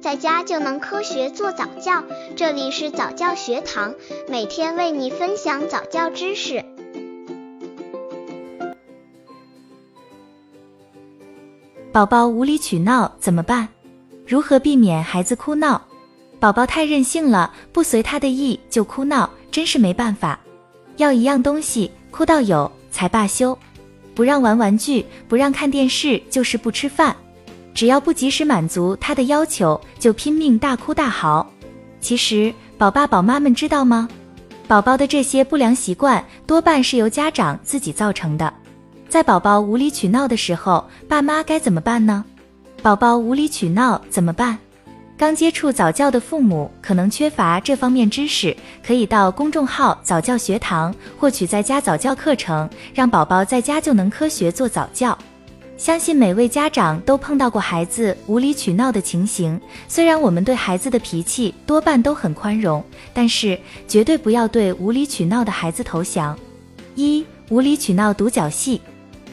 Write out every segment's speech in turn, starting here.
在家就能科学做早教。这里是早教学堂，每天为你分享早教知识。宝宝无理取闹怎么办？如何避免孩子哭闹？宝宝太任性了，不随他的意就哭闹，真是没办法。要一样东西，哭到有才罢休。不让玩玩具，不让看电视，就是不吃饭。只要不及时满足他的要求，就拼命大哭大嚎。其实，宝爸宝妈们知道吗？宝宝的这些不良习惯多半是由家长自己造成的。在宝宝无理取闹的时候，爸妈该怎么办呢？宝宝无理取闹怎么办？刚接触早教的父母可能缺乏这方面知识，可以到公众号早教学堂获取在家早教课程，让宝宝在家就能科学做早教。相信每位家长都碰到过孩子无理取闹的情形。虽然我们对孩子的脾气多半都很宽容，但是绝对不要对无理取闹的孩子投降。一、无理取闹独角戏，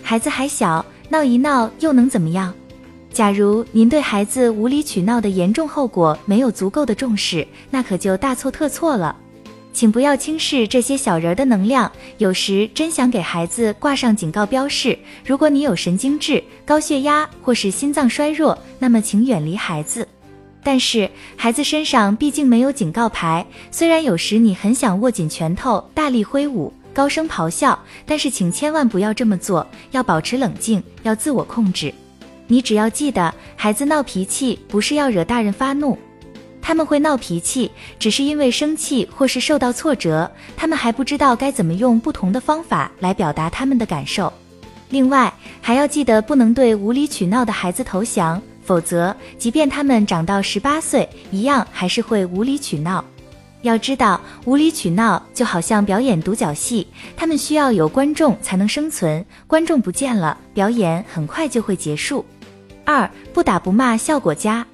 孩子还小，闹一闹又能怎么样？假如您对孩子无理取闹的严重后果没有足够的重视，那可就大错特错了。请不要轻视这些小人的能量，有时真想给孩子挂上警告标识。如果你有神经质、高血压或是心脏衰弱，那么请远离孩子。但是孩子身上毕竟没有警告牌，虽然有时你很想握紧拳头，大力挥舞，高声咆哮，但是请千万不要这么做，要保持冷静，要自我控制。你只要记得，孩子闹脾气不是要惹大人发怒，他们会闹脾气，只是因为生气或是受到挫折，他们还不知道该怎么用不同的方法来表达他们的感受。另外，还要记得不能对无理取闹的孩子投降，否则，即便他们长到十八岁，一样还是会无理取闹。要知道，无理取闹就好像表演独角戏，他们需要有观众才能生存，观众不见了，表演很快就会结束。二不打不骂效果佳，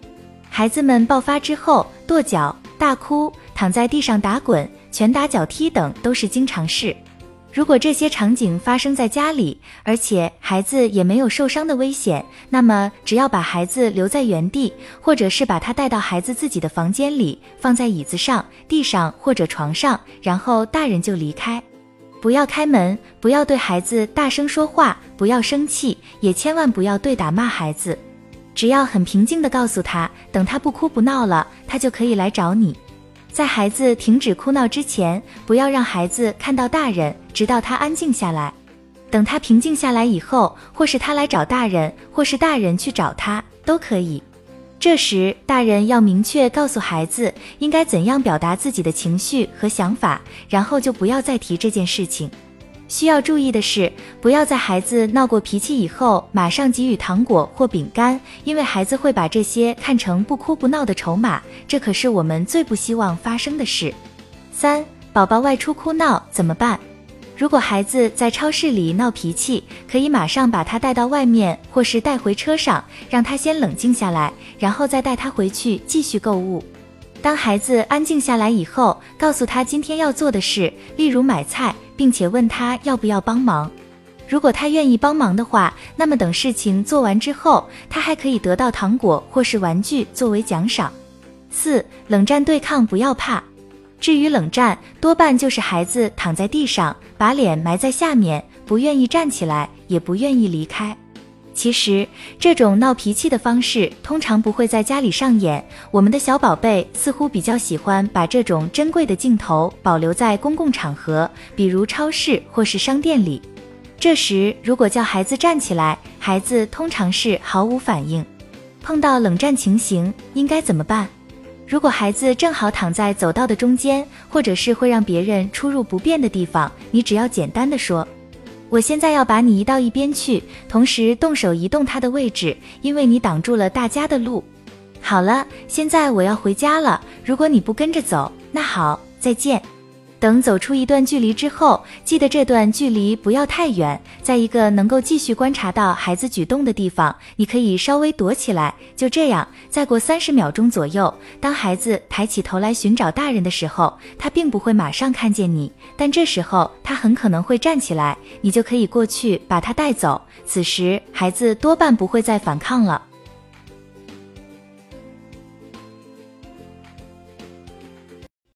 孩子们爆发之后跺脚、大哭、躺在地上打滚、拳打脚踢等都是经常事。如果这些场景发生在家里，而且孩子也没有受伤的危险，那么只要把孩子留在原地，或者是把他带到孩子自己的房间里，放在椅子上、地上或者床上，然后大人就离开，不要开门，不要对孩子大声说话，不要生气，也千万不要对打骂孩子。只要很平静地告诉他，等他不哭不闹了，他就可以来找你。在孩子停止哭闹之前，不要让孩子看到大人，直到他安静下来。等他平静下来以后，或是他来找大人，或是大人去找他，都可以。这时，大人要明确告诉孩子应该怎样表达自己的情绪和想法，然后就不要再提这件事情。需要注意的是，不要在孩子闹过脾气以后马上给予糖果或饼干，因为孩子会把这些看成不哭不闹的筹码，这可是我们最不希望发生的事。三、宝宝外出哭闹怎么办？如果孩子在超市里闹脾气，可以马上把他带到外面，或是带回车上，让他先冷静下来，然后再带他回去继续购物。当孩子安静下来以后，告诉他今天要做的事，例如买菜，并且问他要不要帮忙。如果他愿意帮忙的话，那么等事情做完之后，他还可以得到糖果或是玩具作为奖赏。四、冷战对抗不要怕。至于冷战，多半就是孩子躺在地上，把脸埋在下面，不愿意站起来，也不愿意离开。其实这种闹脾气的方式通常不会在家里上演。我们的小宝贝似乎比较喜欢把这种珍贵的镜头保留在公共场合，比如超市或是商店里。这时如果叫孩子站起来，孩子通常是毫无反应。碰到冷战情形应该怎么办？如果孩子正好躺在走道的中间，或者是会让别人出入不便的地方，你只要简单的说。我现在要把你移到一边去，同时动手移动它的位置，因为你挡住了大家的路。好了，现在我要回家了。如果你不跟着走，那好，再见。等走出一段距离之后，记得这段距离不要太远，在一个能够继续观察到孩子举动的地方，你可以稍微躲起来。就这样，再过三十秒钟左右，当孩子抬起头来寻找大人的时候，他并不会马上看见你，但这时候他很可能会站起来，你就可以过去把他带走。此时，孩子多半不会再反抗了。